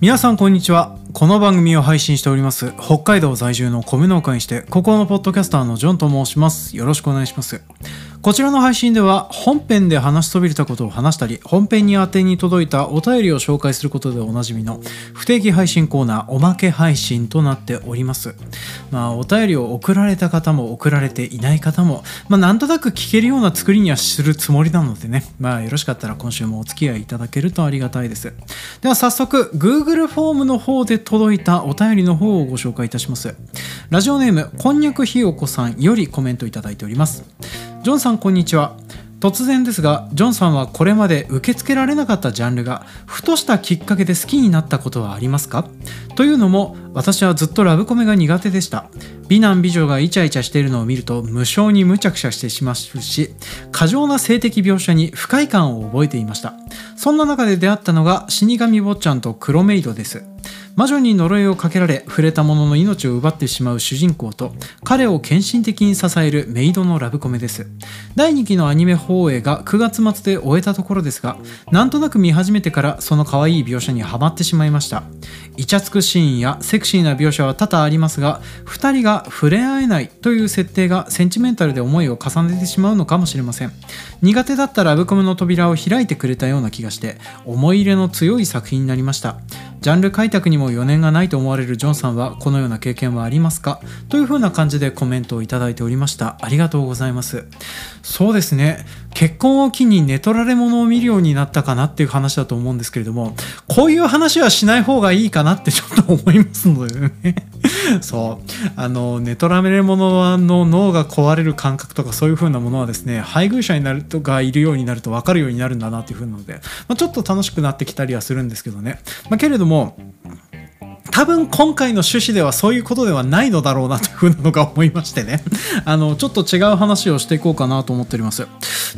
皆さんこんにちは。この番組を配信しております北海道在住の米農家にしてここのポッドキャスターのジョンと申します。よろしくお願いします。こちらの配信では本編で話しそびれたことを話したり本編に宛てに届いたお便りを紹介することでおなじみの不定期配信コーナーおまけ配信となっております。まあお便りを送られた方も送られていない方もまあなんとなく聞けるような作りにはするつもりなのでね。まあよろしかったら今週もお付き合いいただけるとありがたいです。では早速 Google フォームの方で届いたお便りの方をご紹介いたします。ラジオネームこんにゃくひよこさんよりコメントいただいております。ジョンさんこんにちは。突然ですがジョンさんはこれまで受け付けられなかったジャンルがふとしたきっかけで好きになったことはありますか？というのも私はずっとラブコメが苦手でした。美男美女がイチャイチャしているのを見ると無性に無茶苦茶してしまうし過剰な性的描写に不快感を覚えていました。そんな中で出会ったのが死神坊ちゃんと黒メイドです。魔女に呪いをかけられ触れた者の命を奪ってしまう主人公と彼を献身的に支えるメイドのラブコメです。第2期のアニメ放映が9月末で終えたところですがなんとなく見始めてからその可愛い描写にはまってしまいました。イチャつくシーンやセクシーな描写は多々ありますが2人が触れ合えないという設定がセンチメンタルで思いを重ねてしまうのかもしれません。苦手だったラブコメの扉を開いてくれたような気がして思い入れの強い作品になりました。ジャンル開拓にもも余念がないと思われるジョンさんはこのような経験はありますか？というふうな感じでコメントをいただいておりました。ありがとうございます。そうですね。結婚を機に寝取られ物を見るようになったかなっていう話だと思うんですけれどもこういう話はしない方がいいかなってちょっと思いますのでね。そう。あの寝取られ物の脳が壊れる感覚とかそういう風なものはですね配偶者になるとがいるようになると分かるようになるんだなっていう風なので、まあ、ちょっと楽しくなってきたりはするんですけどね、まあ、けれども多分今回の趣旨ではそういうことではないのだろうなというふうなのが思いましてね。あのちょっと違う話をしていこうかなと思っております。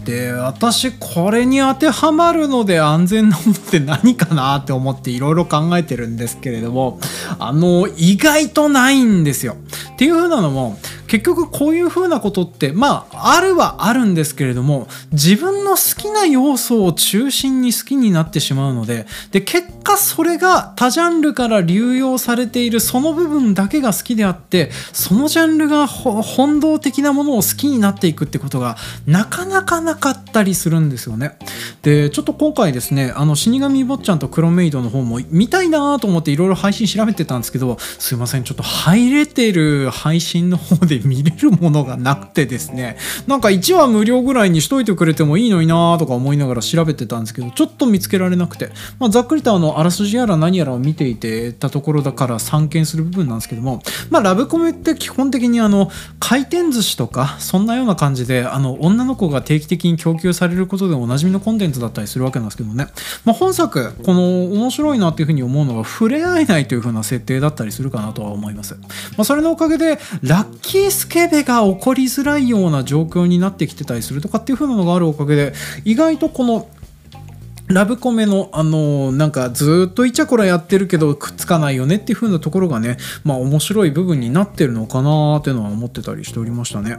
で私これに当てはまるので安全なものって何かなって思っていろいろ考えてるんですけれどもあの意外とないんですよ。っていうふうなのも結局こういうふうなことってまああるはあるんですけれども自分の好きな要素を中心に好きになってしまうのでで結果それが他ジャンルから流用されているその部分だけが好きであってそのジャンルが本動的なものを好きになっていくってことがなかなかなかったりするんですよね。でちょっと今回ですねあの死神坊ちゃんと黒メイドの方も見たいなと思っていろいろ配信調べてたんですけどすいませんちょっと入れてる配信の方で見れるものがなくてですね。なんか1話無料ぐらいにしといてくれてもいいのになとか思いながら調べてたんですけどちょっと見つけられなくて、まあ、ざっくりとあのあらすじやら何やらを見ていてたところだから散見する部分なんですけども、まあ、ラブコメって基本的にあの回転寿司とかそんなような感じであの女の子が定期的に供給されることでおなじみのコンテンツだったりするわけなんですけどね、まあ、本作この面白いなっていうふうに思うのは触れ合えないというふうな設定だったりするかなとは思います、まあ、それのおかげでラッキースケベが起こりづらいような状況になってきてたりするとかっていう風なのがあるおかげで意外とこのラブコメの、あのー、なんかずっとイチャコラやってるけどくっつかないよねっていう風なところがね、まあ面白い部分になってるのかなーっていうのは思ってたりしておりましたね。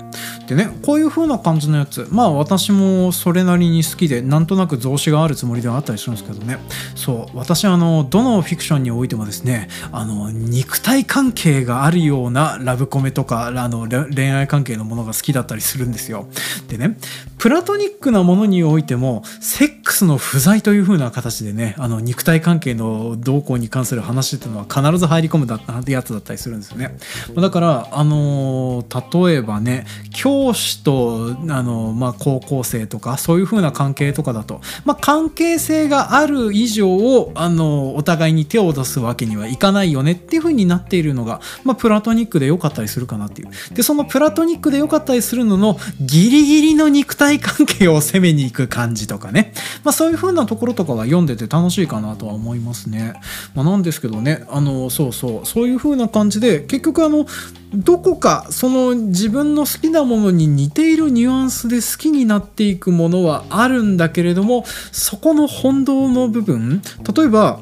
でね、こういう風な感じのやつ、まあ私もそれなりに好きで、なんとなく増資があるつもりではあったりするんですけどね、そう、私あの、どのフィクションにおいてもですね、あの、肉体関係があるようなラブコメとか、あの、恋愛関係のものが好きだったりするんですよ。でね、プラトニックなものにおいても、セックスの不在という風な形でねあの肉体関係の動向に関する話っていうのは必ず入り込むだってやつだったりするんですよね。だからあの例えばね教師とあの、まあ、高校生とかそういう風な関係とかだと、まあ、関係性がある以上あのお互いに手を出すわけにはいかないよねっていう風になっているのが、まあ、プラトニックで良かったりするかなっていう。でそのプラトニックで良かったりするののギリギリの肉体関係を攻めに行く感じとかね、まあ、そういう風なところとかは読んでて楽しいかなとは思いますね。まあ、なんですけどねあのそうそうそういう風な感じで結局あのどこかその自分の好きなものに似ているニュアンスで好きになっていくものはあるんだけれどもそこの本堂の部分例えば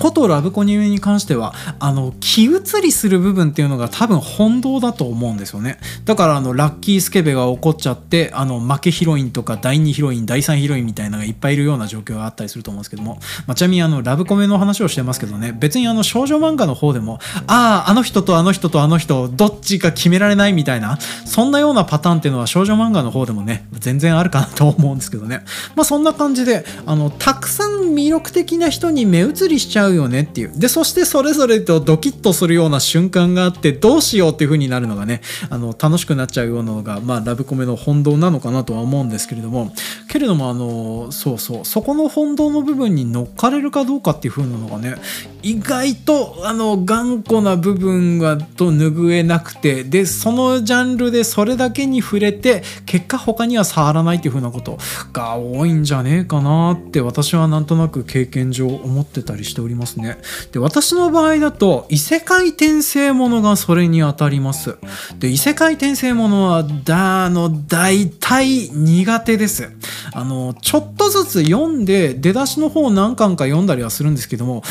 ことラブコニュに関してはあの気移りする部分っていうのが多分本当だと思うんですよね。だからあのラッキースケベが起こっちゃってあの負けヒロインとか第2ヒロイン第3ヒロインみたいなのがいっぱいいるような状況があったりすると思うんですけども、まあ、ちなみにあのラブコメの話をしてますけどね。別にあの少女漫画の方でもあああの人とあの人とあの人どっちか決められないみたいなそんなようなパターンっていうのは少女漫画の方でもね全然あるかなと思うんですけどね。まあそんな感じであのたくさん魅力的な人に目移りしちゃうよねっていう。でそしてそれぞれとドキッとするような瞬間があってどうしようっていう風になるのがねあの楽しくなっちゃうようなのが、まあ、ラブコメの本堂なのかなとは思うんですけれども。けれどもあのそうそう。そこの本堂の部分に乗っかれるかどうかっていう風なのがね意外とあの頑固な部分がと拭えなくてでそのジャンルでそれだけに触れて結果他には触らないっていう風なことが多いんじゃねえかなって私はなんとなく経験上思ってたりしております。ますね。で私の場合だと異世界転生ものがそれにあたります。で異世界転生ものはだあの大体苦手です。あのちょっとずつ読んで出だしの方何巻か読んだりはするんですけども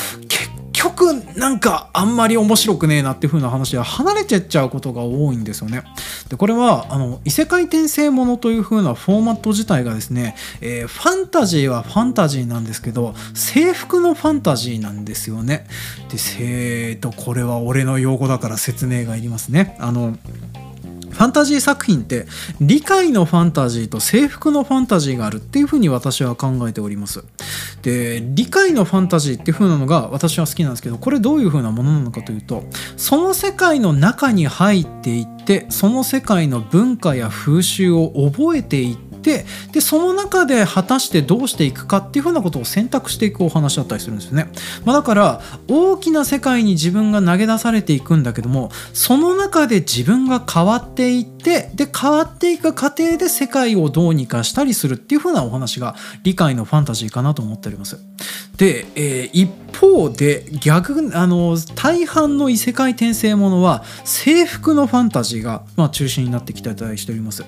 局なんかあんまり面白くねえなっていう風な話は離れてっちゃうことが多いんですよね。でこれはあの異世界転生ものという風なフォーマット自体がですね、えー、ファンタジーはファンタジーなんですけど制服のファンタジーなんですよね。でえーとこれは俺の用語だから説明がいりますね。あのファンタジー作品って理解のファンタジーと制服のファンタジーがあるっていうふうに私は考えております。で理解のファンタジーっていうふうなのが私は好きなんですけどこれどういうふうなものなのかというとその世界の中に入っていってその世界の文化や風習を覚えていっててでその中で果たしてどうしていくかっていうふうなことを選択していくお話だったりするんですよね、まあ、だから大きな世界に自分が投げ出されていくんだけどもその中で自分が変わっていってで変わっていく過程で世界をどうにかしたりするっていうふうなお話が理解のファンタジーかなと思っております。で、えー、一方で逆あの大半の異世界転生ものは制服のファンタジーが、まあ、中心になってきたりしております。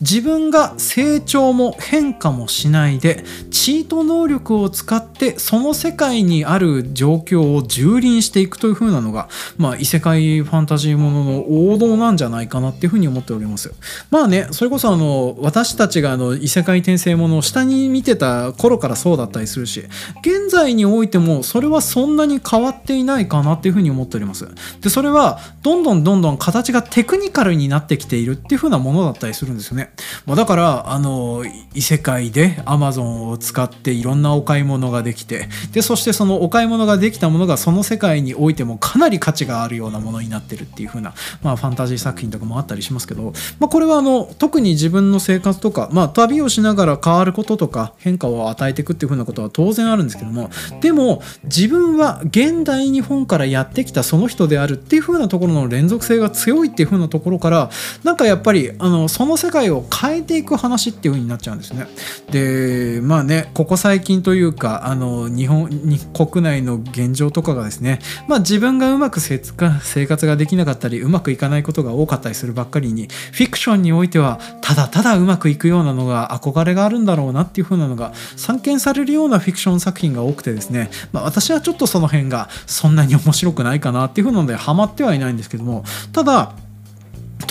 自分が成長も変化もしないでチート能力を使ってその世界にある状況を蹂躙していくという風なのが、まあ、異世界ファンタジーものの王道なんじゃないかなっていうふうに思ってております。まあねそれこそあの私たちがあの異世界転生ものを下に見てた頃からそうだったりするし現在においてもそれはそんなに変わっていないかなっていうふうに思っております。でそれはどんどんどんどん形がテクニカルになってきているっていう風なものだったりするんですよね、まあ、だからあの異世界で Amazon を使っていろんなお買い物ができてでそしてそのお買い物ができたものがその世界においてもかなり価値があるようなものになってるっていう風なまあファンタジー作品とかもあったりしますけど、まあ、これはあの特に自分の生活とか、まあ、旅をしながら変わることとか変化を与えていくっていう風なことは当然あるんですけどもでも自分は現代日本からやってきたその人であるっていう風なところの連続性が強いっていう風なところからなんかやっぱりあのその世界を変えていく話っていう風になっちゃうんですね。でまあねここ最近というかあの日本に国内の現状とかがですねまあ自分がうまく生活ができなかったりうまくいかないことが多かったりするばっかりにフィクションにおいてはただただうまくいくようなのが憧れがあるんだろうなっていう風なのが散見されるようなフィクション作品が多くてですね、まあ、私はちょっとその辺がそんなに面白くないかなっていう風なのでハマってはいないんですけどもただ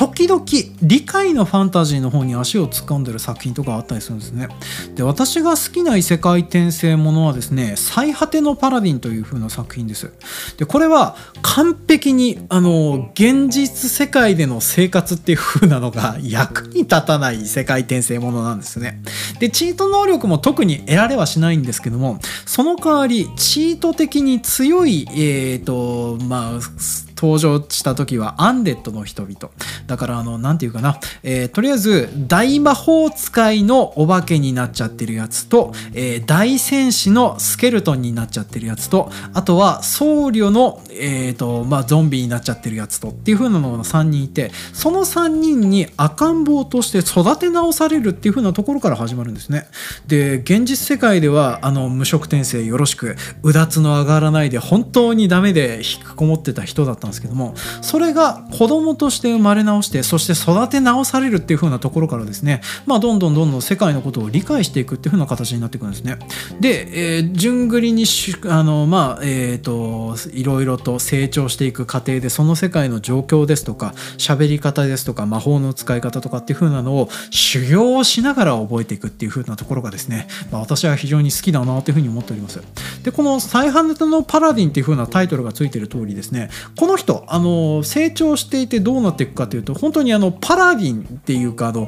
時々理解のファンタジーの方に足を突っ込んでる作品とかあったりするんですね。で私が好きな異世界転生ものはですね「最果てのパラディン」という風な作品です。でこれは完璧にあの現実世界での生活っていう風なのが役に立たない異世界転生ものなんですね。でチート能力も特に得られはしないんですけどもその代わりチート的に強いえっ、ー、とまあ登場した時はアンデッドの人々。だからあの何て言うかな、えー、とりあえず大魔法使いのお化けになっちゃってるやつと、えー、大戦士のスケルトンになっちゃってるやつとあとは僧侶の、えーとまあ、ゾンビになっちゃってるやつとっていう風なのが3人いてその3人に赤ん坊として育て直されるっていう風なところから始まるんですね。で現実世界ではあの無職転生よろしくうだつの上がらないで本当にダメで引きこもってた人だったんですけどもそれが子供として生まれ直してそして育て直されるっていう風なところからですねまあどんどんどんどん世界のことを理解していくっていう風な形になっていくんですね。で、えー、順繰りにしあのまあえっ、ー、といろいろと成長していく過程でその世界の状況ですとか喋り方ですとか魔法の使い方とかっていう風なのを修行をしながら覚えていくっていう風なところがですね、まあ、私は非常に好きだなという風に思っております。でこの「再犯ネタのパラディン」っていう風なタイトルがついてる通りですねこの人あの成長していてどうなっていくかというと本当にあのパラディンっていうかあの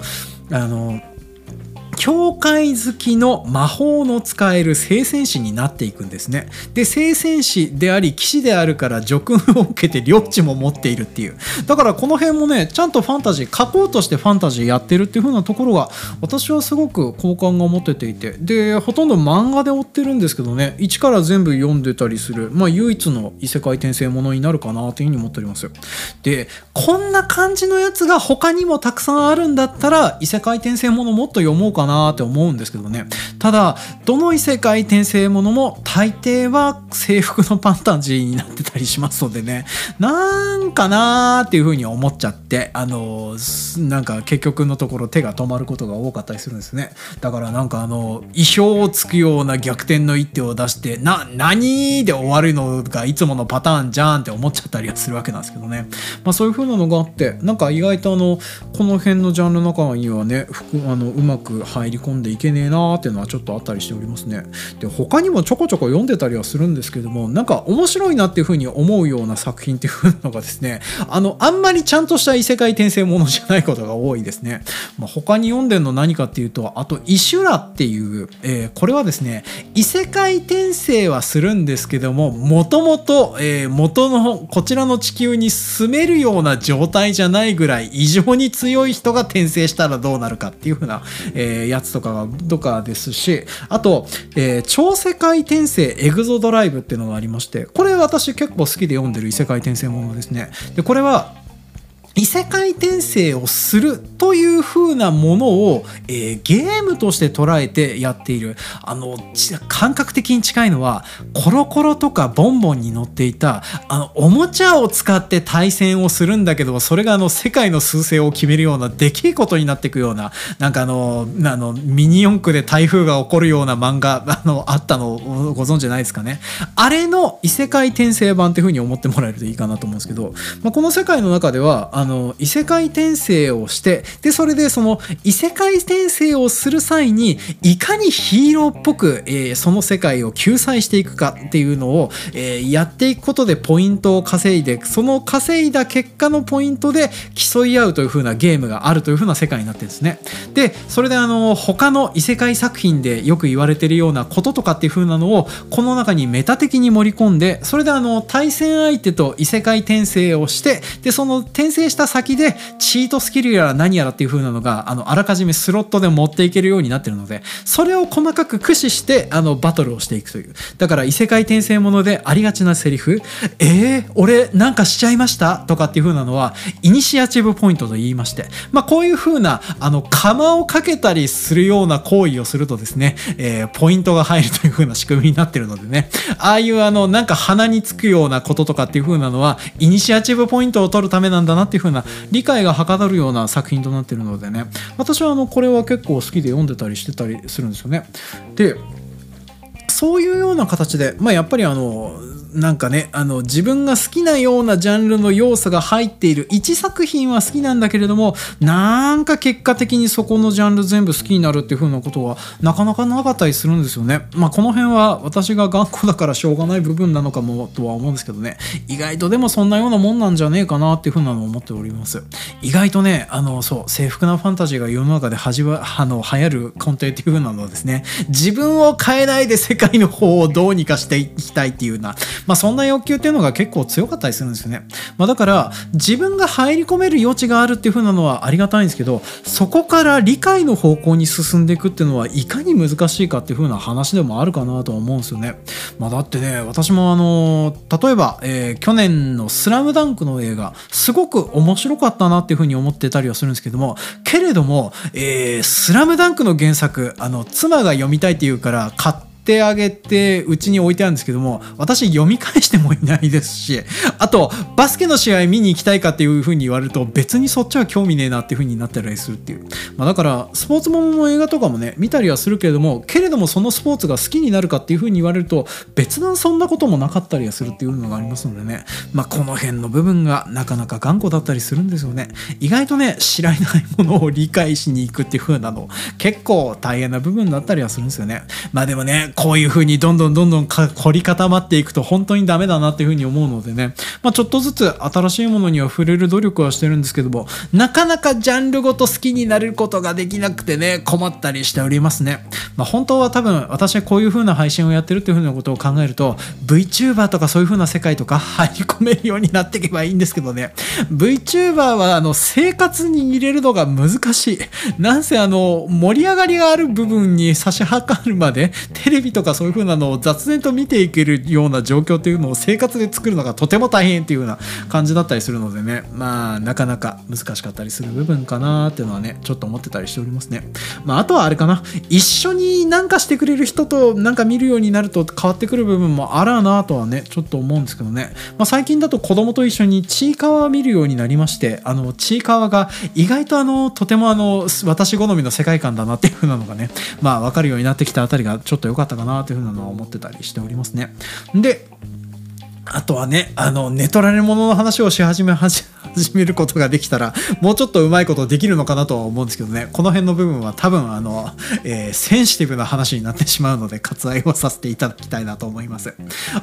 あの教会好きの魔法の使える聖戦士になっていくんですね。で、聖戦士であり、騎士であるから叙勲を受けて領地も持っているっていう。だからこの辺もね、ちゃんとファンタジー、書こうとしてファンタジーやってるっていう風なところが、私はすごく好感が持てていて、で、ほとんど漫画で追ってるんですけどね、一から全部読んでたりする、まあ唯一の異世界転生ものになるかなという風に思っておりますよ。で、こんな感じのやつが他にもたくさんあるんだったら、異世界転生ものもっと読もうかかなって思うんですけどね。ただどの異世界転生ものも大抵は制服のパンタジーになってたりしますのでね。なんかなーっていうふうに思っちゃってあのなんか結局のところ手が止まることが多かったりするんですね。だからなんかあの意表をつくような逆転の一手を出してな何で終わるのがいつものパターンじゃんって思っちゃったりはするわけなんですけどね。まあそういう風なのがあってなんか意外とあのこの辺のジャンルの中にはねあのうまく入り込んでいけねえなーっていうのはちょっとあったりしておりますね。で他にもちょこちょこ読んでたりはするんですけどもなんか面白いなっていうふうに思うような作品っていうのがですねあのあんまりちゃんとした異世界転生ものじゃないことが多いですね。まあ、他に読んでるの何かっていうとあと「イシュラ」っていう、えー、これはですね異世界転生はするんですけどももともと元のこちらの地球に住めるような状態じゃないぐらい異常に強い人が転生したらどうなるかっていうふうな、えー、やつとかがとかですしあと、えー、超世界転生エグゾドライブっていうのがありましてこれ私結構好きで読んでる異世界転生ものですね。でこれは異世界転生をするという風なものを、えー、ゲームとして捉えてやっている。あの感覚的に近いのはコロコロとかボンボンに乗っていたあのおもちゃを使って対戦をするんだけどそれがあの世界の数勢を決めるようなでけえことになっていくようななんかあのあのミニ四駆で台風が起こるような漫画あのあったのをご存知ないですかね？あれの異世界転生版っていう風に思ってもらえるといいかなと思うんですけど、まあ、この世界の中ではあの異世界転生をしてでそれでその異世界転生をする際にいかにヒーローっぽく、えー、その世界を救済していくかっていうのを、えー、やっていくことでポイントを稼いでその稼いだ結果のポイントで競い合うという風なゲームがあるという風な世界になってるんですね。でそれであの他の異世界作品でよく言われてるようなこととかっていう風なのをこの中にメタ的に盛り込んでそれであの対戦相手と異世界転生をしてでその転生した先でチートスキルやら何やらっていう風なのがあのあらかじめスロットで持っていけるようになってるのでそれを細かく駆使してあのバトルをしていくという。だから異世界転生ものでありがちなセリフ「えー、俺なんかしちゃいました?」とかっていう風なのはイニシアチブポイントと言いまして。まあこういう風なあの釜をかけたりするような行為をするとですね、えー、ポイントが入るという風な仕組みになってるのでね。ああいうあのなんか鼻につくようなこととかっていう風なのはイニシアチブポイントを取るためなんだなっていう風な理解がはかどるような作品となっているのでね私はあのこれは結構好きで読んでたりしてたりするんですよね。でそういうような形で、まあ、やっぱりあのなんかねあの自分が好きなようなジャンルの要素が入っている1作品は好きなんだけれどもなんか結果的にそこのジャンル全部好きになるっていう風なことはなかなかなかったりするんですよね。まあこの辺は私が頑固だからしょうがない部分なのかもとは思うんですけどね意外とでもそんなようなもんなんじゃねえかなっていう風なのを思っております。意外とねあのそう制服なファンタジーが世の中で始まあの流行る根底っていう風なのはですね自分を変えないで世界の方をどうにかしていきたいっていうようなまあ、そんな欲求っていうのが結構強かったりするんですよね。まあ、だから自分が入り込める余地があるっていう風なのはありがたいんですけどそこから理解の方向に進んでいくっていうのはいかに難しいかっていう風な話でもあるかなとは思うんですよね。まあ、だってね私もあの例えば、えー、去年の「スラムダンクの映画すごく面白かったなっていう風に思ってたりはするんですけどもけれども「えー、スラムダンクの原作あの妻が読みたいっていうから買ってってあげてうちに置いてあるんですけども私読み返してもいないですしあとバスケの試合見に行きたいかっていうふうに言われると別にそっちは興味ねえなっていうふうになったりするっていう、まあ、だからスポーツものの映画とかもね見たりはするけれどもけれどもそのスポーツが好きになるかっていうふうに言われると別段そんなこともなかったりはするっていうのがありますのでね。まあこの辺の部分がなかなか頑固だったりするんですよね。意外とね知らないものを理解しに行くっていう風なの結構大変な部分だったりはするんですよね。まあでもねこういう風にどんどんどんどん凝り固まっていくと本当にダメだなっていう風に思うのでね。まあちょっとずつ新しいものには触れる努力はしてるんですけどもなかなかジャンルごと好きになれることができなくてね困ったりしておりますね。まあ本当は多分私はこういう風な配信をやってるっていう風なことを考えると VTuber とかそういう風な世界とか 入り込めるようになっていけばいいんですけどね。VTuber はあの生活に入れるのが難しい。なんせあの盛り上がりがある部分に差し掛かるまでテレビとかそういう風なのを雑然と見ていけるような状況っていうのを生活で作るのがとても大変っていうような感じだったりするのでね。まあなかなか難しかったりする部分かなっていうのはねちょっと思ってたりしておりますね。まああとはあれかな。一緒になんかしてくれる人となんか見るようになると変わってくる部分もあらなとはねちょっと思うんですけどね、まあ、最近だと子供と一緒にちいかわを見るようになりましてあのちいかわが意外とあのとてもあの私好みの世界観だなっていう風なのがねまあ分かるようになってきたあたりがちょっと良かったかなという風なのは思ってたりしておりますねであとはね、あの、寝取られ物の話をし始め、始めることができたら、もうちょっとうまいことできるのかなとは思うんですけどね、この辺の部分は多分、あの、えー、センシティブな話になってしまうので、割愛をさせていただきたいなと思います。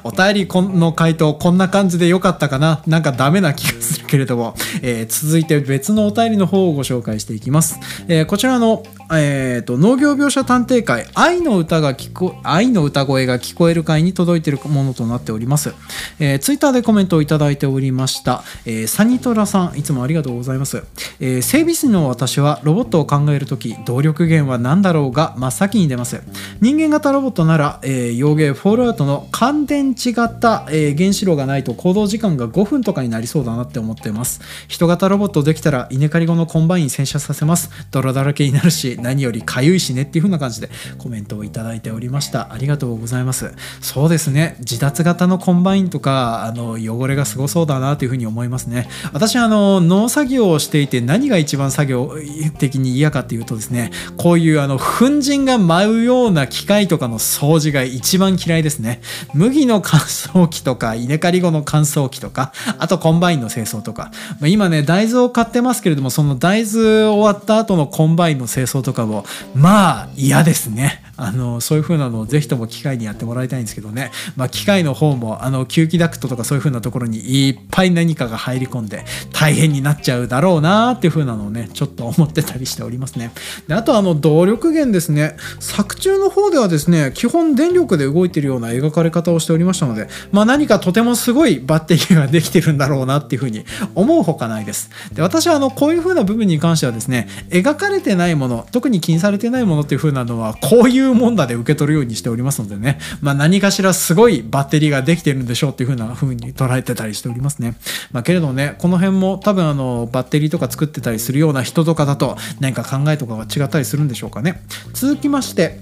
お便りの回答、こんな感じで良かったかな？なんかダメな気がするけれども、えー、続いて別のお便りの方をご紹介していきます。えー、こちらの、えーと、農業描写探偵会愛の歌が聞こ愛の歌声が聞こえる会に届いているものとなっております、えー、ツイッターでコメントをいただいておりました、えー、サニトラさんいつもありがとうございます、えー、整備士の私はロボットを考えるとき動力源は何だろうが真っ先に出ます。人間型ロボットなら、えー、洋芸フォールアウトの乾電池型、えー、原子炉がないと行動時間が5分とかになりそうだなって思ってます。人型ロボットできたら稲刈り後のコンバイン洗車させます。泥だらけになるし何よりかゆいしねっていう風な感じでコメントをいただいておりました。ありがとうございます。そうですね。自脱型のコンバインとかあの汚れがすごそうだなという風に思いますね。私あの農作業をしていて何が一番作業的に嫌かっていうとですねこういうあの粉塵が舞うような機械とかの掃除が一番嫌いですね。麦の乾燥機とか稲刈り後の乾燥機とかあとコンバインの清掃とか。今ね大豆を刈ってますけれどもその大豆終わった後のコンバインの清掃とかとかもまあ嫌ですね。あのそういう風なのをぜひとも機械にやってもらいたいんですけどね、まあ、機械の方もあの吸気ダクトとかそういう風なところにいっぱい何かが入り込んで大変になっちゃうだろうなっていう風なのをねちょっと思ってたりしておりますね。であとあの動力源ですね。作中の方ではですね基本電力で動いてるような描かれ方をしておりましたので、まあ、何かとてもすごいバッテリーができてるんだろうなっていう風に思うほかないです。で私はあのこういう風な部分に関してはですね描かれてないもの特に気にされてないものっていう風なのはこういうもんだで受け取るようにしておりますのでね、まあ、何かしらすごいバッテリーができてるんでしょうっていう風な風に捉えてたりしておりますね。まあ、けれどね、この辺も多分あのバッテリーとか作ってたりするような人とかだと何か考えとかが違ったりするんでしょうかね。続きまして、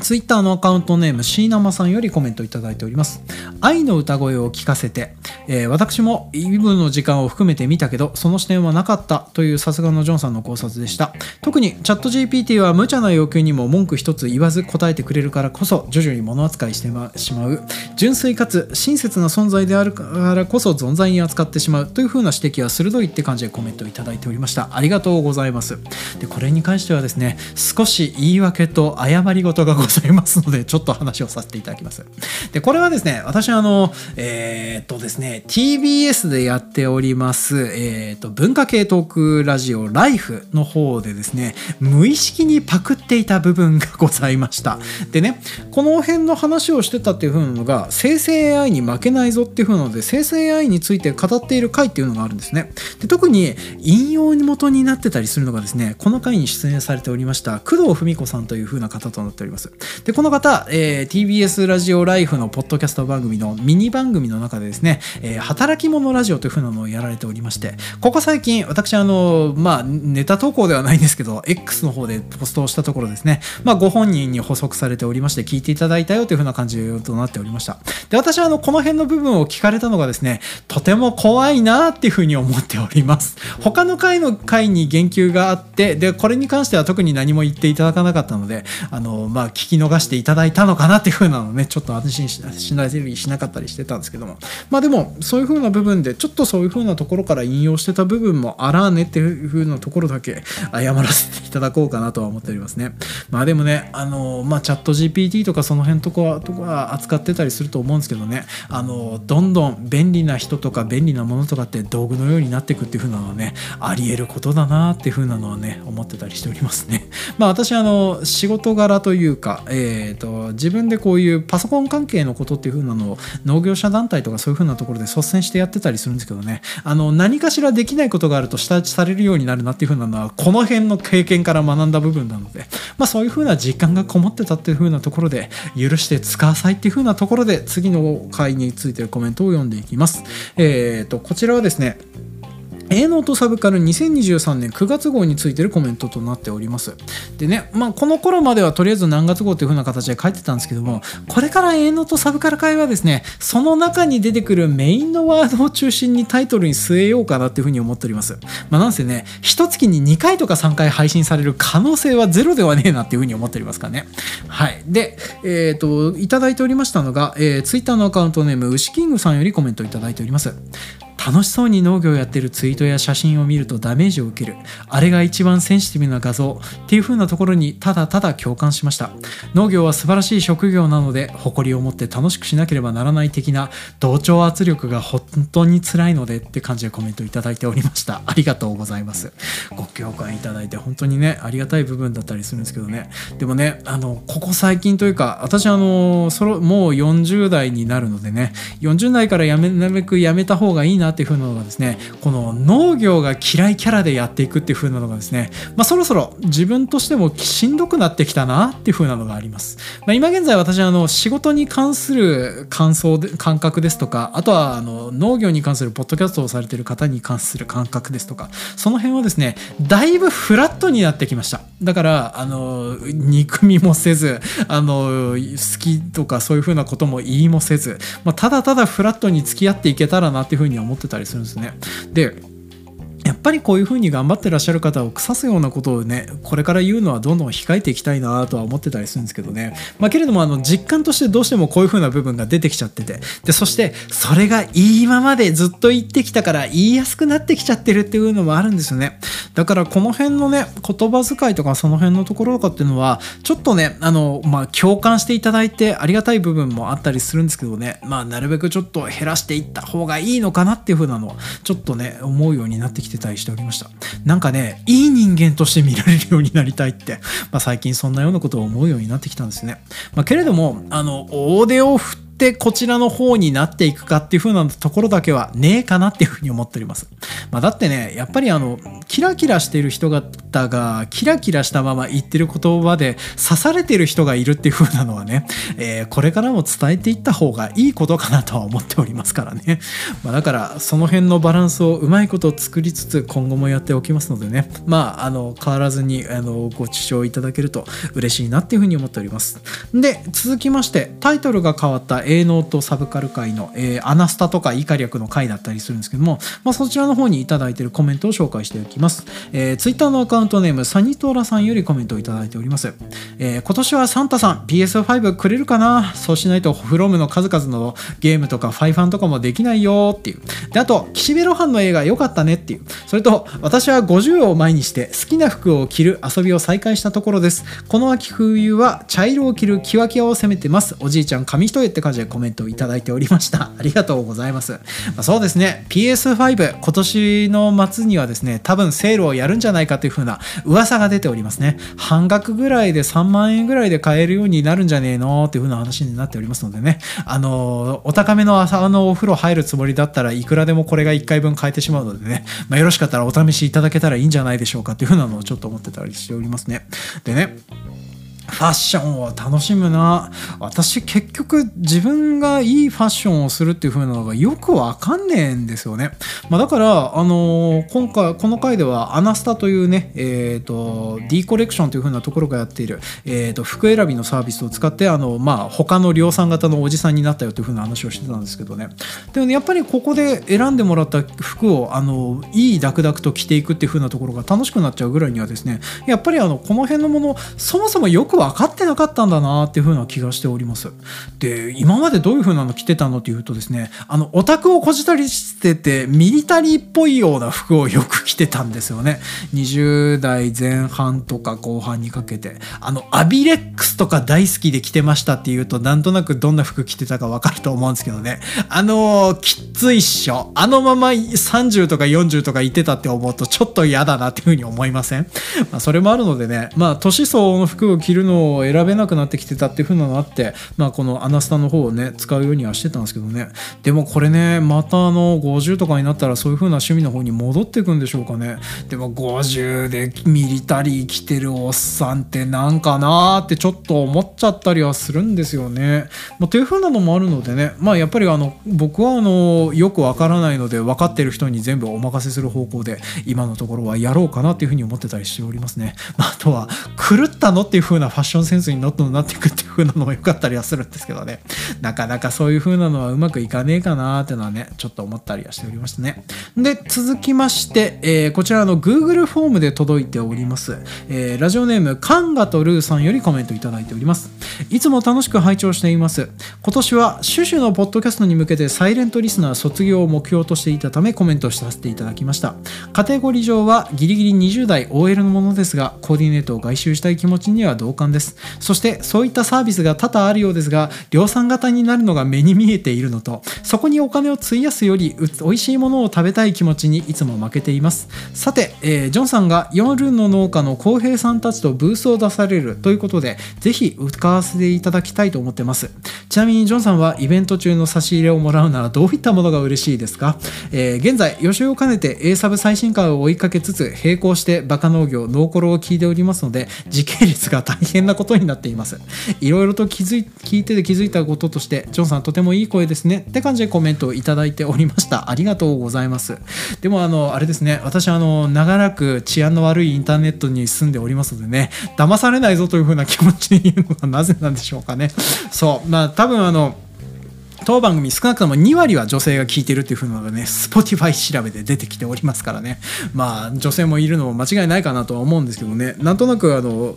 ツイッターのアカウントネームシーナマさんよりコメントいただいております。愛の歌声を聞かせて、えー、私もイブの時間を含めて見たけど、その視点はなかったというさすがのジョンさんの考察でした。特にチャット GPT は無茶な要求にも文句一つ言わず答えてくれるからこそ、徐々に物扱いしてしまう。純粋かつ親切な存在であるからこそ存在に扱ってしまうという風な指摘は鋭いって感じでコメントいただいておりました。ありがとうございます。で、これに関してはですね、少し言い訳と誤り事がございますので、ちょっと話をさせていただきます。で、これはですね、私あの、えー、っとですね、TBS でやっております、えー、っと、文化系トークラジオライフの方でですね、無意識にパクっていた部分がございました。でね、この辺の話をしてたっていう風なのが、生成 AI に負けないぞっていう風なので、生成 AI について語っている回っていうのがあるんですね。で特に引用に元になってたりするのがですね、この回に出演されておりました工藤文子さんという風な方となっております。で、この方、えー TBS ラジオライフのポッドキャスト番組のミニ番組の中でですね、えー働き者ラジオというふうなのをやられておりまして、ここ最近、私、あの、まあ、ネタ投稿ではないんですけど、X の方でポストをしたところですね、まあ、ご本人に補足されておりまして、聞いていただいたよというふうな感じとなっておりました。で、私は、あの、この辺の部分を聞かれたのがですね、とても怖いなっていうふうに思っております。他の回の回に言及があって、で、これに関しては特に何も言っていただかなかったので、あの、まあ、聞き逃していただいたのかなっていうふうなのね、ちょっと安心ししないりしなかったりしてたんですけども。まあでも、そういうふうな部分で、ちょっとそういうふうなところから引用してた部分もあらーねっていうふうなところだけ謝らせていただこうかなとは思っておりますね。まあでもね、あの、まあ、チャット GPT とかその辺とかとか扱ってたりすると思うんですけどね、あの、どんどん便利な人とか便利なものとかって道具のようになっていくっていうふうなのはね、あり得ることだなっていうふうなのはね、思ってたりしておりますね。まあ私、あの、仕事柄というか、えっ、と、自分でこういうパソコン関係のことっていうふうなのを農業者団体とかそういうふうなところで率先してやってたりするんですけどね、あの、何かしらできないことがあると下打ちされるようになるなっていうふうなのは、この辺の経験から学んだ部分なので、まあそういうふうな実感がこもってたっていうふうなところで、許して使わさいっていうふうなところで、次の回についてるコメントを読んでいきます。えっ、と、こちらはですね、A ノートサブカル2023年9月号についてるコメントとなっております。でね、まあ、この頃まではとりあえず何月号という風な形で書いてたんですけども、これから A ノートサブカル会はですね、その中に出てくるメインのワードを中心にタイトルに据えようかなっていう風に思っております。まあ、なんせね、一月に2回とか3回配信される可能性はゼロではねえなっていう風に思っておりますからね。はい。で、えっ、と、いただいておりましたのが、えー、Twitter のアカウントネーム、牛キングさんよりコメントいただいております。楽しそうに農業やってるツイートや写真を見るとダメージを受ける。あれが一番センシティブな画像っていう風なところにただただ共感しました。農業は素晴らしい職業なので誇りを持って楽しくしなければならない的な同調圧力が本当に辛いのでって感じでコメントいただいておりました。ありがとうございます。ご共感いただいて本当にねありがたい部分だったりするんですけどね。でもねあのここ最近というか私あのそのもう40代になるのでね40代からやめなるべくやめた方がいいなっていう風なのがですねこの農業が嫌いキャラでやっていくっていう風なのがですねまあそろそろ自分としてもしんどくなってきたなっていう風なのがあります、まあ、今現在私はあの仕事に関する感想で感覚ですとかあとはあの農業に関するポッドキャストをされてる方に関する感覚ですとかその辺はですねだいぶフラットになってきました。だからあの憎みもせずあの好きとかそういう風なことも言いもせず、まあ、ただただフラットに付き合っていけたらなっていう風に思ってたりするんですね。でやっぱりこういう風に頑張ってらっしゃる方を腐すようなことをねこれから言うのはどんどん控えていきたいなとは思ってたりするんですけどね。まあけれどもあの実感としてどうしてもこういう風な部分が出てきちゃっててでそしてそれが今までずっと言ってきたから言いやすくなってきちゃってるっていうのもあるんですよね。だからこの辺のね言葉遣いとかその辺のところとかっていうのはちょっとねあのまあ共感していただいてありがたい部分もあったりするんですけどね。まあなるべくちょっと減らしていった方がいいのかなっていう風なのはちょっとね思うようになってきてたりしておりました。なんかねいい人間として見られるようになりたいって、まあ、最近そんなようなことを思うようになってきたんですね、まあ、けれどもあの大手を振ってこちらの方になっていくかっていう風なところだけはねえかなっていう風に思っております。まあ、だってね、やっぱりあの、キラキラしてる人方が、キラキラしたまま言ってる言葉で刺されてる人がいるっていう風なのはね、えーこれからも伝えていった方がいいことかなとは思っておりますからね。まあ、だから、その辺のバランスをうまいこと作りつつ、今後もやっておきますのでね、まあ、あの、変わらずに、あの、ご視聴いただけると嬉しいなっていう風に思っております。で、続きまして、タイトルが変わった A ノートサブカル界の、えーアナスタとかイカ略の回だったりするんですけども、まあ、そちらの方にいただいているコメントを紹介しておきます。えー、ツイッターのアカウントネーム、サニトーラさんよりコメントをいただいております。えー今年はサンタさん PS5 くれるかなそうしないとフロムの数々のゲームとかファイファンとかもできないよっていう。で、あと、岸辺露伴の映画良かったねっていう。それと、私は50を前にして好きな服を着る遊びを再開したところです。この秋冬は茶色を着るキワキワを攻めてます。おじいちゃん紙一重って感じでコメントをいただいておりました。ありがとうございます。まあそうですね、PS5 今年の末にはですね、多分セールをやるんじゃないかという風な噂が出ておりますね。半額ぐらいで3万円ぐらいで買えるようになるんじゃねえのっていう風な話になっておりますのでね、あの、お高めの朝のお風呂入るつもりだったらいくらでもこれが1回分買えてしまうのでね、まあ、よろしかったらお試しいただけたらいいんじゃないでしょうかっていう風なのをちょっと思ってたりしておりますね。でね、ファッションを楽しむな。私結局自分がいいファッションをするっていう風なのがよくわかんねえんですよね、まあ、だからあのー、今回この回ではアナスタというねえっ、ー、と D コレクションという風なところがやっている、えーと、服選びのサービスを使ってあのまあ他の量産型のおじさんになったよという風な話をしてたんですけどね。でもねやっぱりここで選んでもらった服をあのいいダクダクと着ていくっていう風なところが楽しくなっちゃうぐらいにはですねやっぱりあのこの辺のものそもそもよく分かってなかったんだなっていう風な気がしております。で今までどういう風なの着てたのっていうとですねあのオタクをこじたりしててミリタリーっぽいような服をよく着てたんですよね。20代前半とか後半にかけて。あのアビレックスとか大好きで着てましたっていうとなんとなくどんな服着てたか分かると思うんですけどね。あのきっついっしょ。あのまま30とか40とかいてたって思うとちょっと嫌だなっていう風に思いません、まあ、それもあるのでね。まあ年相応の服を着るのを選べなくなってきてたっていう風なのあってまあこのアナスタの方をね使うようにはしてたんですけどね。でもこれねまたあの50とかになったらそういう風な趣味の方に戻っていくんでしょうかね。でも50でミリタリー着てるおっさんってなんかなーってちょっと思っちゃったりはするんですよね、まあ、という風なのもあるのでね。まあやっぱりあの僕はあのよくわからないので分かってる人に全部お任せする方向で今のところはやろうかなっていう風に思ってたりしておりますね、まあ、あとは狂ったのっていう風なファッションセンスにどんどんなっていくっていう風なのも良かったりはするんですけどね。なかなかそういう風なのはうまくいかねえかなーってのはねちょっと思ったりはしておりましたね。で続きまして、えー、こちらの Google フォームで届いております、えー、ラジオネームカンガとルーさんよりコメントいただいております。いつも楽しく拝聴しています。今年はシュシュのポッドキャストに向けてサイレントリスナー卒業を目標としていたためコメントさせていただきました。カテゴリー上はギリギリ20代 OL のものですがコーディネートを外周したい気持ちには同感です。そしてそういったサービスが多々あるようですが量産型になるのが目に見えているのとそこにお金を費やすより美味しいものを食べたい気持ちにいつも負けています。さて、えー、ジョンさんが夜の農家の浩平さんたちとブースを出されるということでぜひ伺わせていただきたいと思ってます。ちなみにジョンさんはイベント中の差し入れをもらうならどういったものが嬉しいですか、えー、現在予習を兼ねて A サブ最新刊を追いかけつつ並行してバカ農業ノーコロを聞いておりますので時系列が大変なことになっています。いろいろと気づい聞いてて気づいたこととしてジョンさんとてもいい声ですね。って感じでコメントをいただいておりました。ありがとうございます。でもあのあれですね。私あの長らく治安の悪いインターネットに住んでおりますのでね。騙されないぞというふうな気持ちで言うのはなぜなんでしょうかね。そう。まあ多分あの当番組少なくとも2割は女性が聞いてるっていう風なのがね Spotify 調べで出てきておりますからね。まあ女性もいるのも間違いないかなとは思うんですけどね。なんとなくあの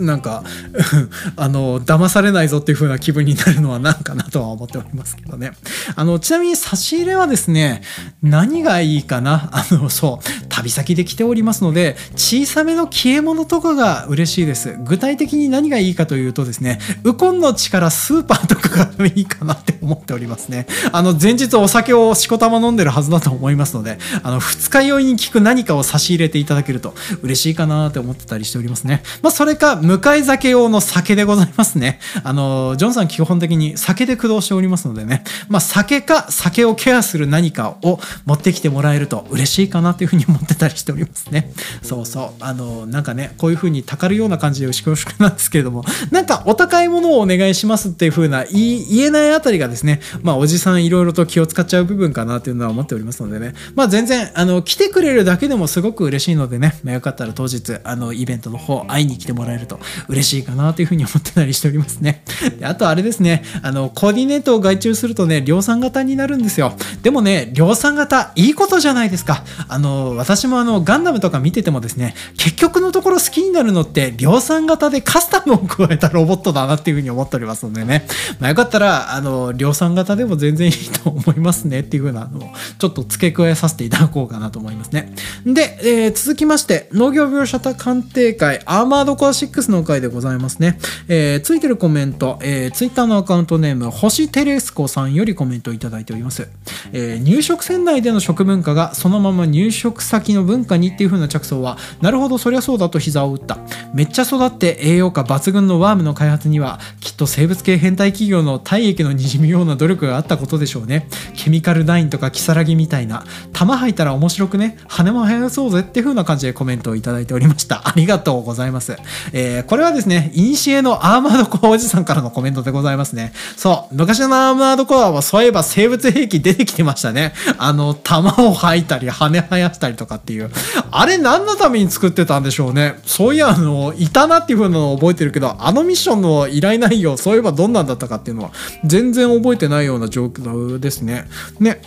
なんか あの騙されないぞっていう風な気分になるのは何かなとは思っておりますけどね。あのちなみに差し入れはですね何がいいかな？あのそう旅先で来ておりますので小さめの消え物とかが嬉しいです。具体的に何がいいかというとですねウコンの力スーパーとかがいいかなって思っておりますね。あの、前日お酒をしこたま飲んでるはずだと思いますので、あの、二日酔いに効く何かを差し入れていただけると嬉しいかなって思ってたりしておりますね。まあ、それか、迎え酒用の酒でございますね。あの、ジョンさん基本的に酒で駆動しておりますのでね、まあ、酒か酒をケアする何かを持ってきてもらえると嬉しいかなっていうふうに思ってたりしておりますね。そうそう。あの、なんかね、こういうふうにたかるような感じで牛久なんですけれども、なんかお高いものをお願いしますっていうふうな言えないあたりががですね、まあ、おじさんいろいろと気を使っちゃう部分かなというのは思っておりますのでね、まあ、全然、あの、来てくれるだけでもすごく嬉しいのでね、まあ、よかったら当日、あの、イベントの方、会いに来てもらえると嬉しいかなというふうに思ってたりしておりますね。であと、あれですね、あの、コーディネートを外注するとね、量産型になるんですよ。でもね、量産型、いいことじゃないですか。あの、私もあの、ガンダムとか見ててもですね、結局のところ好きになるのって、量産型でカスタムを加えたロボットだなっていうふうに思っておりますのでね、まあ、よかったら、あの、量産型でも全然いいと思いますねっていう風なのをちょっと付け加えさせていただこうかなと思いますね。で、えー、続きまして農業描写鑑定会アーマードコア6の回でございますね。えー、ついてるコメント、えー、ツイッターのアカウントネーム星テレスコさんよりコメントいただいております。えー、入植船内での食文化がそのまま入植先の文化にっていう風な着想はなるほどそりゃそうだと膝を打った。めっちゃ育って栄養価抜群のワームの開発にはきっと生物系変態企業の体液のにじみむような努力があったことでしょうね。ケミカルナインとかキサラギみたいな。弾吐いたら面白くね。羽も生やそうぜっていう風な感じでコメントをいただいておりました。ありがとうございます、えー、これはですね古のアーマードコアおじさんからのコメントでございますね。そう。昔のアーマードコアはそういえば生物兵器出てきてましたね。あの弾を吐いたり羽生やしたりとかっていう。あれ何のために作ってたんでしょうね。そういやあのいたなっていう風なのを覚えてるけどあのミッションの依頼内容そういえばどんなんだったかっていうのは全然覚えてないような状況ですね。ね。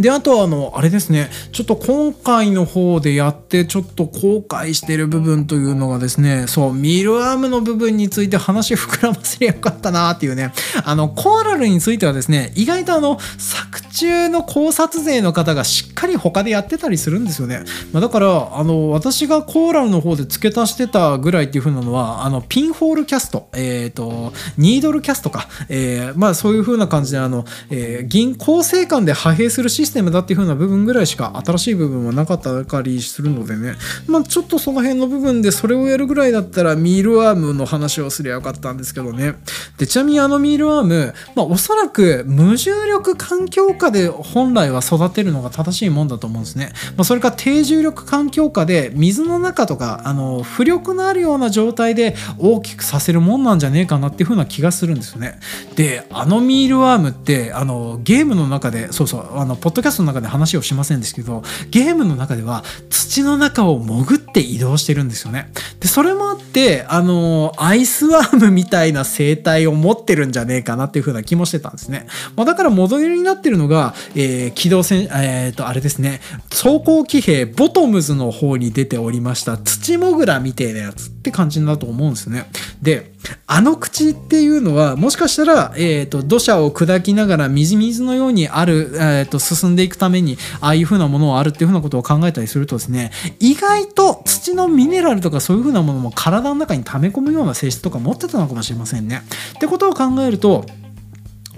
で、あとは、あの、あれですね、ちょっと今回の方でやって、ちょっと後悔してる部分というのがですね、そう、ミルアームの部分について話膨らませりゃよかったなっていうね、あの、コーラルについてはですね、意外とあの、作中の考察勢の方がしっかり他でやってたりするんですよね。まあ、だから、あの、私がコーラルの方で付け足してたぐらいっていう風なのは、あの、ピンホールキャスト、えっ、ー、と、ニードルキャストか、えー、まあそういう風な感じで、あの、えー、銀行生還で派兵するシステムステムだっていう風な部分ぐらいしか新しい部分はなかったかりするのでね、まあ、ちょっとその辺の部分でそれをやるぐらいだったらミールアームの話をすりゃよかったんですけどね。で、ちなみにあのミールアーム、まあ、おそらく無重力環境下で本来は育てるのが正しいもんだと思うんですね。まあ、それか低重力環境下で水の中とか、あの、浮力のあるような状態で大きくさせるもんなんじゃねえかなっていう風な気がするんですよね。で、あのミールアームって、あの、ゲームの中で、そうそう、あの、ポッドキャストの中で話をしませんですけど、ゲームの中では土の中を潜って移動してるんですよね。で、それもあって、あの、アイスワームみたいな生態を持ってるんじゃねえかなっていう風な気もしてたんですね。まあ、だからモデルになってるのが、えー、機動戦、えっ、ー、と、あれですね、走行騎兵ボトムズの方に出ておりました土モグラみたいなやつって感じだと思うんですね。で、あの口っていうのは、もしかしたら、え、ー、と、土砂を砕きながらみじみずのようにある、え、ー、と、進んでいくために、ああいうふうなものをあるっていうふうなことを考えたりするとですね、意外と土のミネラルとかそういうふうなものも体の中に溜め込むような性質とか持ってたのかもしれませんね。ってことを考えると、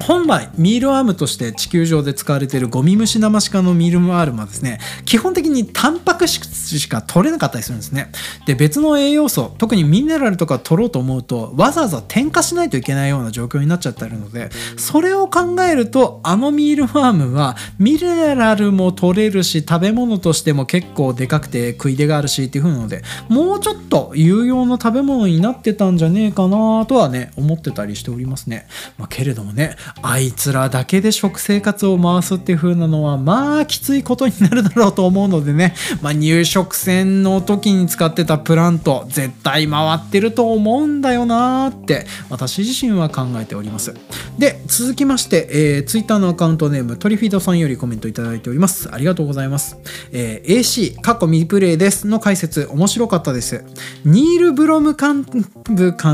本来ミールアームとして地球上で使われているゴミムシナマシカのミールアームはですね。基本的にタンパク質しか取れなかったりするんですね。で別の栄養素特にミネラルとか取ろうと思うとわざわざ添加しないといけないような状況になっちゃってるのでそれを考えるとあのミールアームはミネラルも取れるし食べ物としても結構でかくて食い出があるしっていう風なのでもうちょっと有用な食べ物になってたんじゃねえかなとはね思ってたりしておりますね、まあ、けれどもねあいつらだけで食生活を回すっていう風なのはまあきついことになるだろうと思うのでね、まあ、入植船の時に使ってたプラント絶対回ってると思うんだよなーって私自身は考えております。で続きまして、えー、Twitter のアカウントネームトリフィードさんよりコメントいただいております。ありがとうございます、えー、AC 過去ミプレイです。の解説面白かったです。ニール・ブロム監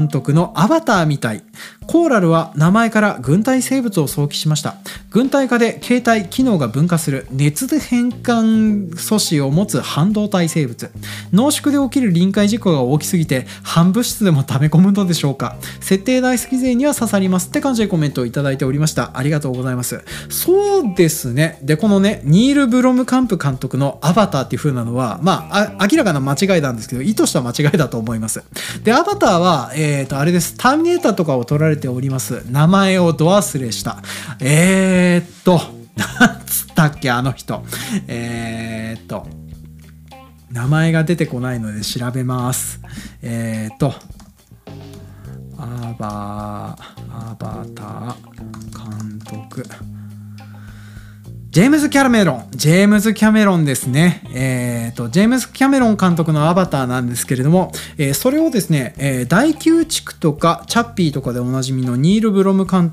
督のアバターみたい。コーラルは名前から軍隊生物を想起しました。軍隊化で携帯機能が分化する熱で変換素子を持つ半導体生物。濃縮で起きる臨界事故が大きすぎて半物質でも溜め込むのでしょうか。設定大好き勢には刺さりますって感じでコメントをいただいておりました。ありがとうございます。そうですね。でこのねニール・ブロムカンプ監督のアバターっていう風なのはまあ明らかな間違いなんですけど意図した間違いだと思います。でアバターはえっ、ー、とあれです。ターミネーターとかを取られております。名前をド忘れした。えー、っと なんつったっけあの人。えー、っと名前が出てこないので調べます。えー、っとアバアバター監督。ジェームズ・キャメロン。ジェームズ・キャメロンですね。えっ、ー、と、ジェームズ・キャメロン監督のアバターなんですけれども、えー、それをですね、えー、大宮地区とか、チャッピーとかでおなじみのニール・ブロム監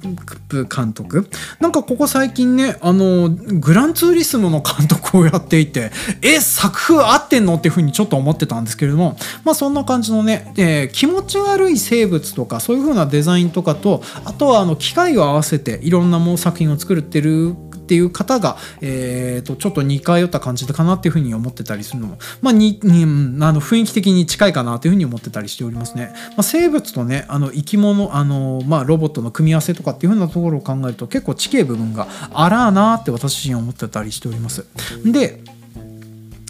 督。なんかここ最近ね、あの、グランツーリスモの監督をやっていて、え、作風合ってんのっていうふうにちょっと思ってたんですけれども、まあそんな感じのね、えー、気持ち悪い生物とか、そういうふうなデザインとかと、あとはあの、機械を合わせていろんなもう作品を作ってるっていう方が、えーと、ちょっと似通った感じかなっていうふうに思ってたりするのも、まあ、ににあの雰囲気的に近いかなというふうに思ってたりしておりますね。まあ、生物とねあの生き物あの、まあ、ロボットの組み合わせとかっていうふうなところを考えると結構地形部分があらーなーって私自身思ってたりしております。で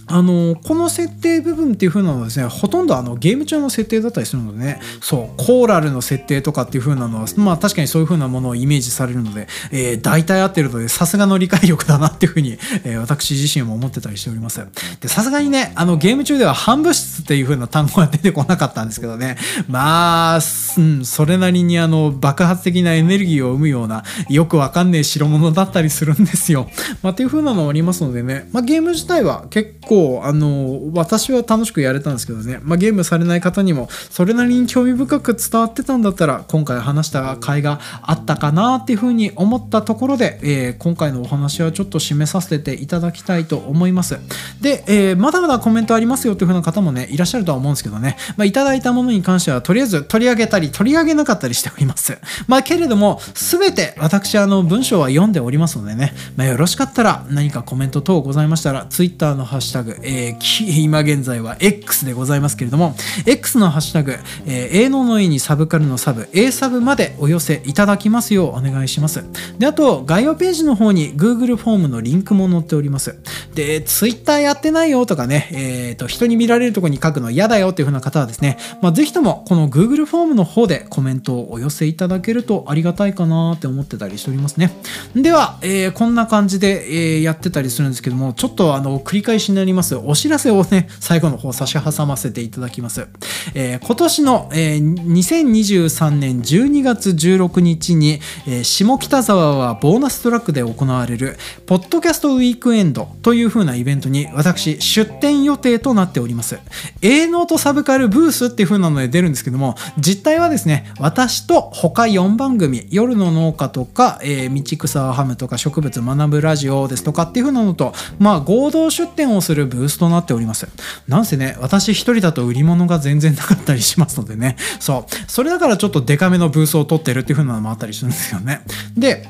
あのこの設定部分っていう風なのはですねほとんどあのゲーム中の設定だったりするのでねそうコーラルの設定とかっていう風なのはまあ確かにそういう風なものをイメージされるので、えー、大体合ってるのでさすがの理解力だなっていう風に、えー、私自身も思ってたりしております。でさすがにねあのゲーム中では反物質っていう風な単語が出てこなかったんですけどね。まあ、うん、それなりにあの爆発的なエネルギーを生むようなよくわかんねえ代物だったりするんですよ。まあっていう風なのありますのでね、まあ、ゲーム自体は結構構あの私は楽しくやれたんですけどね、まあ、ゲームされない方にもそれなりに興味深く伝わってたんだったら今回話した回があったかなっていうふうに思ったところで、えー、今回のお話はちょっと締めさせていただきたいと思います。で、えー、まだまだコメントありますよっていうふうな方もねいらっしゃるとは思うんですけどね、まあ、いただいたものに関してはとりあえず取り上げたり取り上げなかったりしております。まあけれども全て私あの文章は読んでおりますのでね、まあ、よろしかったら何かコメント等ございましたら Twitter のハッシュタグ、えー、今現在は X でございますけれども X のハッシュタグ、えー、営農の意にサブカルのサブ A サブまでお寄せいただきますようお願いします。であと概要ページの方に Google フォームのリンクも載っております。で Twitter やってないよとかね、えーと、人に見られるとこに書くの嫌だよっていう風な方はですね、まあ、ぜひともこの Google フォームの方でコメントをお寄せいただけるとありがたいかなって思ってたりしておりますね。では、えー、こんな感じで、えー、やってたりするんですけどもちょっとあの繰り返しになります。お知らせをね、最後の方差し挟ませていただきます。えー、今年の、えー、2023年12月16日に、えー、下北沢はボーナストラックで行われる、ポッドキャストウィークエンドという風なイベントに私、出展予定となっております。営農とサブカルブースっていう風なので出るんですけども、実態はですね、私と他4番組、夜の農家とか、えー、道草ハムとか植物学ぶラジオですとかっていう風なのと、まあ合同出展をするブースとなっております。なんせね、私一人だと売り物が全然なかったりしますのでね。そう。それだからちょっとデカめのブースを取ってるっていう風なのもあったりするんですよね。で、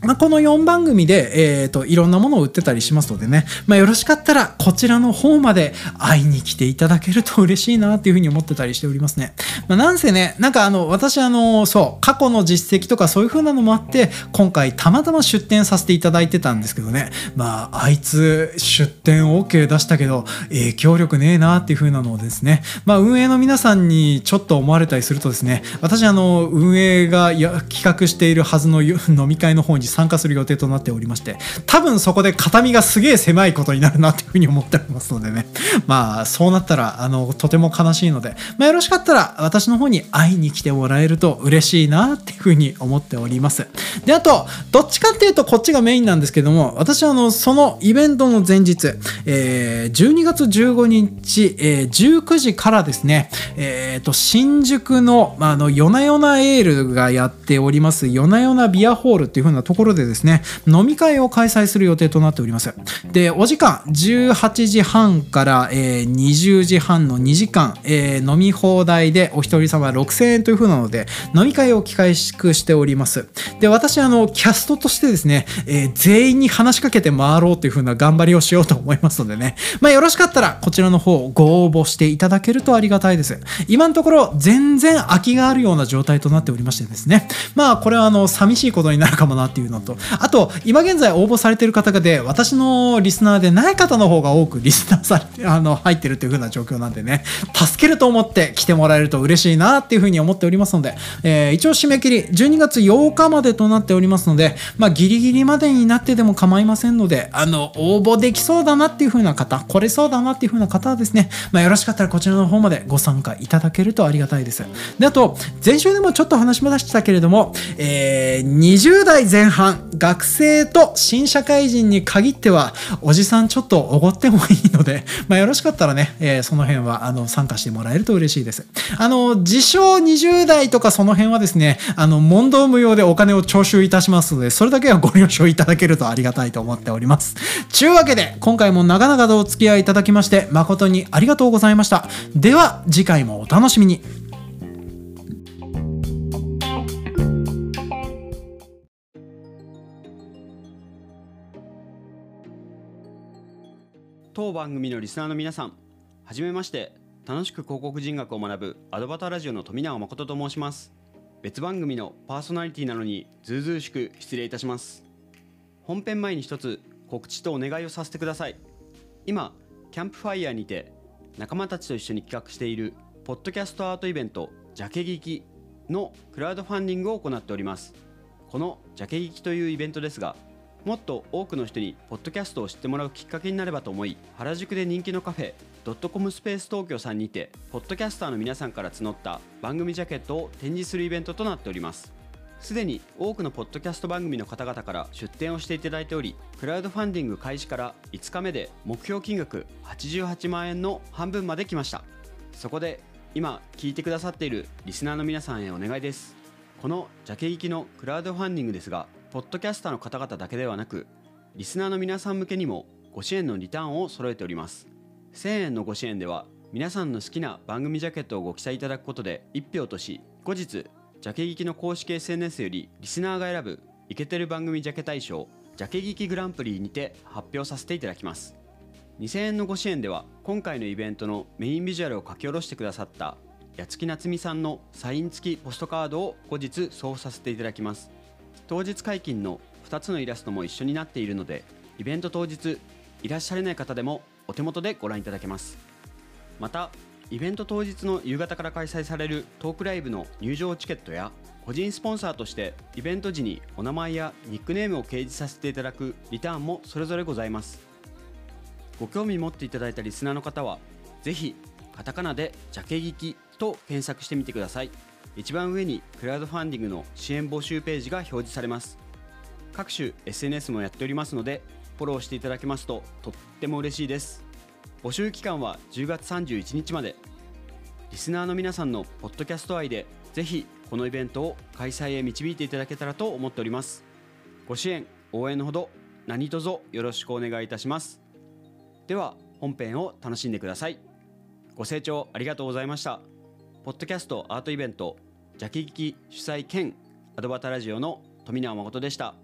まあ、この4番組で、えっ、ー、と、いろんなものを売ってたりしますのでね、まあ、よろしかったら、こちらの方まで会いに来ていただけると嬉しいなっていうふうに思ってたりしておりますね。まあ、なんせね、なんかあの、私あの、そう、過去の実績とかそういう風なのもあって、今回たまたま出展させていただいてたんですけどね、まあ、あいつ出展 OK 出したけど、影響力ねえなっていう風なのをですね、まあ、運営の皆さんにちょっと思われたりするとですね、私あの、運営がや企画しているはずの飲み会の方に参加する予定となっておりまして、多分そこで肩身がすげえ狭いことになるなというふうに思っておりますのでね。まあ、そうなったら、あの、とても悲しいので、まあ、よろしかったら私の方に会いに来てもらえると嬉しいなっていうふうに思っております。で、あと、どっちかっていうとこっちがメインなんですけども、私はあの、そのイベントの前日、えー、12月15日、えー、19時からですね、えっ、ー、と、新宿の、あの、夜な夜なエールがやっております、夜な夜なビアホールっていう風なとこころでですね、飲み会を開催する予定となっております。で、お時間18時半から、えー、20時半の2時間、えー、飲み放題でお一人様6000円という風なので、飲み会を機会縮しております。で、私、あの、キャストとしてですね、えー、全員に話しかけて回ろうという風な頑張りをしようと思いますのでね、まあ、よろしかったら、こちらの方、ご応募していただけるとありがたいです。今のところ、全然空きがあるような状態となっておりましてですね、まあ、これは、あの、寂しいことになるかもなっていうのと、あと、今現在応募されてる方がで、私のリスナーでない方の方が多くリスナーされて、あの、入ってるという風な状況なんでね、助けると思って来てもらえると嬉しいなっていう風に思っておりますので、えー、一応締め切り、12月8日までとなっておりますので、まあ、ギリギリまでになってでも構いませんので、あの、応募できそうだなっていう風な方、来れそうだなっていう風な方はですね、まあ、よろしかったらこちらの方までご参加いただけるとありがたいです。で、あと、前週でもちょっと話しましたけれども、えー、20代前半、学生と新社会人に限っては、おじさんちょっとおごってもいいので、まあ、よろしかったらね、えー、その辺は、あの、参加してもらえると嬉しいです。あの、自称20代とかその辺はですね、あの、問答無用でお金を徴収いたしますので、それだけはご了承いただけるとありがたいと思っております。ちゅうわけで、今回も長々とお付き合いいただきまして、誠にありがとうございました。では、次回もお楽しみに。当番組のリスナーの皆さんはじめまして楽しく広告人学を学ぶアドバターラジオの富永誠と申します。別番組のパーソナリティなのにずうずうしく失礼いたします。本編前に一つ告知とお願いをさせてください。今キャンプファイヤーにて仲間たちと一緒に企画しているポッドキャストアートイベントジャケ聞きのクラウドファンディングを行っております。このジャケ聞きというイベントですがもっと多くの人にポッドキャストを知ってもらうきっかけになればと思い原宿で人気のカフェドットコムスペース東京さんにてポッドキャスターの皆さんから募った番組ジャケットを展示するイベントとなっております。すでに多くのポッドキャスト番組の方々から出展をしていただいておりクラウドファンディング開始から5日目で目標金額88万円の半分まで来ました。そこで今聞いてくださっているリスナーの皆さんへお願いです。このジャケ行きのクラウドファンディングですがポッドキャスターの方々だけではなくリスナーの皆さん向けにもご支援のリターンを揃えております。1000円のご支援では皆さんの好きな番組ジャケットをご記載いただくことで1票とし後日ジャケ聞きの公式 SNS よりリスナーが選ぶイケてる番組ジャケ大賞ジャケ聞きグランプリにて発表させていただきます。2000円のご支援では今回のイベントのメインビジュアルを書き下ろしてくださった八月夏美さんのサイン付きポストカードを後日送付させていただきます。当日解禁の2つのイラストも一緒になっているのでイベント当日いらっしゃれない方でもお手元でご覧いただけます。またイベント当日の夕方から開催されるトークライブの入場チケットや個人スポンサーとしてイベント時にお名前やニックネームを掲示させていただくリターンもそれぞれございます。ご興味持っていただいたリスナーの方はぜひカタカナで「ジャケ聞き」と検索してみてください。一番上にクラウドファンディングの支援募集ページが表示されます。各種 SNS もやっておりますのでフォローしていただけますととっても嬉しいです。募集期間は10月31日まで。リスナーの皆さんのポッドキャスト愛でぜひこのイベントを開催へ導いていただけたらと思っております。ご支援応援のほど何卒よろしくお願いいたします。では本編を楽しんでください。ご清聴ありがとうございました。ポッドキャストアートイベントジャケ聞き主催兼アドバタラジオの富永誠でした。